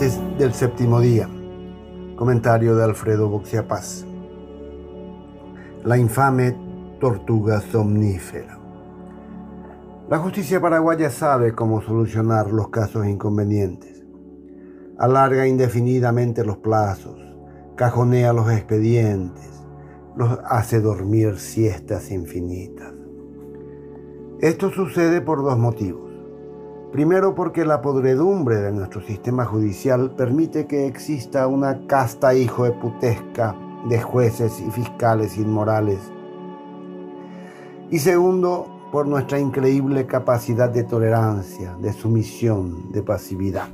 Antes del séptimo día. Comentario de Alfredo Boxiapaz. La infame tortuga somnífera. La justicia paraguaya sabe cómo solucionar los casos inconvenientes. Alarga indefinidamente los plazos, cajonea los expedientes, los hace dormir siestas infinitas. Esto sucede por dos motivos. Primero porque la podredumbre de nuestro sistema judicial permite que exista una casta hijo de putesca de jueces y fiscales inmorales. Y segundo, por nuestra increíble capacidad de tolerancia, de sumisión, de pasividad.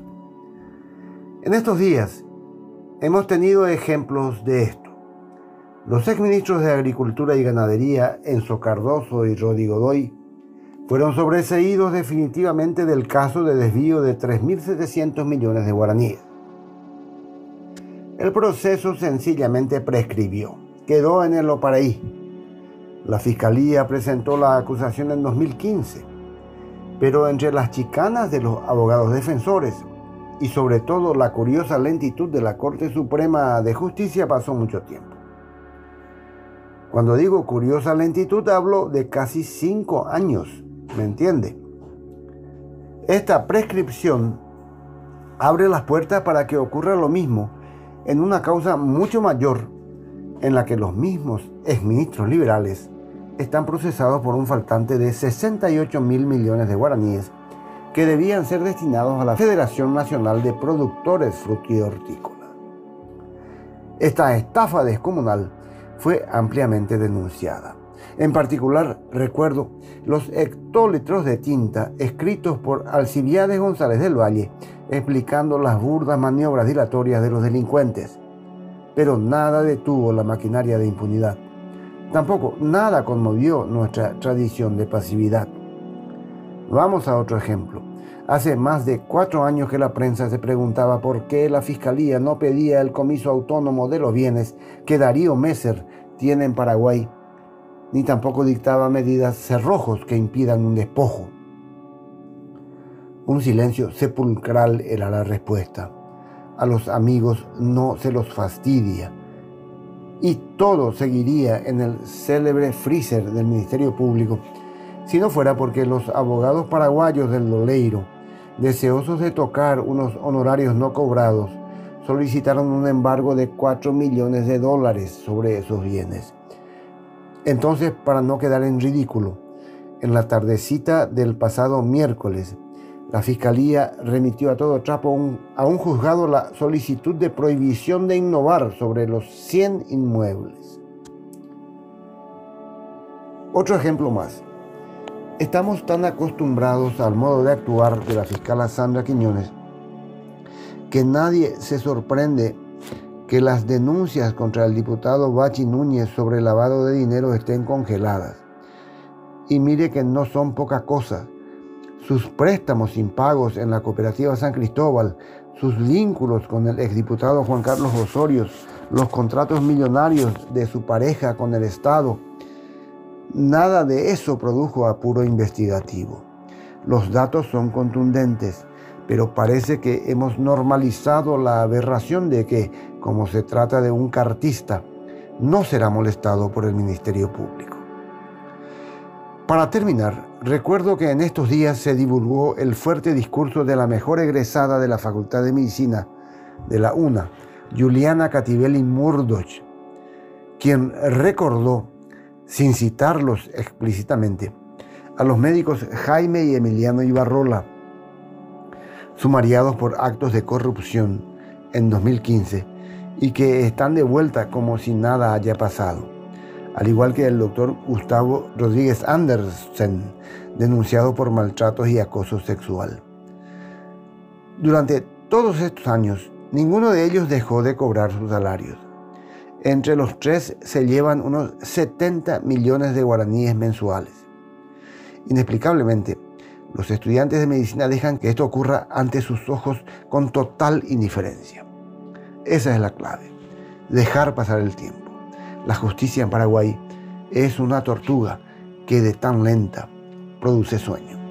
En estos días hemos tenido ejemplos de esto. Los exministros de Agricultura y Ganadería, Enzo Cardoso y Rodi Godoy, fueron sobreseídos definitivamente del caso de desvío de 3.700 millones de guaraníes. El proceso sencillamente prescribió, quedó en el oparaí. La fiscalía presentó la acusación en 2015, pero entre las chicanas de los abogados defensores y sobre todo la curiosa lentitud de la Corte Suprema de Justicia pasó mucho tiempo. Cuando digo curiosa lentitud hablo de casi cinco años ¿Me entiende? Esta prescripción abre las puertas para que ocurra lo mismo en una causa mucho mayor en la que los mismos exministros liberales están procesados por un faltante de 68 mil millones de guaraníes que debían ser destinados a la Federación Nacional de Productores Hortícolas. Esta estafa descomunal fue ampliamente denunciada. En particular, recuerdo los hectolitros de tinta escritos por Alcibiades González del Valle explicando las burdas maniobras dilatorias de los delincuentes. Pero nada detuvo la maquinaria de impunidad. Tampoco nada conmovió nuestra tradición de pasividad. Vamos a otro ejemplo. Hace más de cuatro años que la prensa se preguntaba por qué la Fiscalía no pedía el comiso autónomo de los bienes que Darío Messer tiene en Paraguay ni tampoco dictaba medidas cerrojos que impidan un despojo. Un silencio sepulcral era la respuesta. A los amigos no se los fastidia. Y todo seguiría en el célebre freezer del Ministerio Público si no fuera porque los abogados paraguayos del Doleiro, deseosos de tocar unos honorarios no cobrados, solicitaron un embargo de 4 millones de dólares sobre esos bienes. Entonces, para no quedar en ridículo, en la tardecita del pasado miércoles, la Fiscalía remitió a todo trapo a un juzgado la solicitud de prohibición de innovar sobre los 100 inmuebles. Otro ejemplo más. Estamos tan acostumbrados al modo de actuar de la fiscal Sandra Quiñones que nadie se sorprende que las denuncias contra el diputado Bachi Núñez sobre lavado de dinero estén congeladas. Y mire que no son poca cosa. Sus préstamos impagos en la cooperativa San Cristóbal, sus vínculos con el exdiputado Juan Carlos Osorio, los contratos millonarios de su pareja con el Estado, nada de eso produjo apuro investigativo. Los datos son contundentes pero parece que hemos normalizado la aberración de que, como se trata de un cartista, no será molestado por el Ministerio Público. Para terminar, recuerdo que en estos días se divulgó el fuerte discurso de la mejor egresada de la Facultad de Medicina de la UNA, Juliana Cativelli Murdoch, quien recordó, sin citarlos explícitamente, a los médicos Jaime y Emiliano Ibarrola, sumariados por actos de corrupción en 2015 y que están de vuelta como si nada haya pasado, al igual que el doctor Gustavo Rodríguez Andersen, denunciado por maltratos y acoso sexual. Durante todos estos años, ninguno de ellos dejó de cobrar sus salarios. Entre los tres se llevan unos 70 millones de guaraníes mensuales. Inexplicablemente, los estudiantes de medicina dejan que esto ocurra ante sus ojos con total indiferencia. Esa es la clave, dejar pasar el tiempo. La justicia en Paraguay es una tortuga que de tan lenta produce sueño.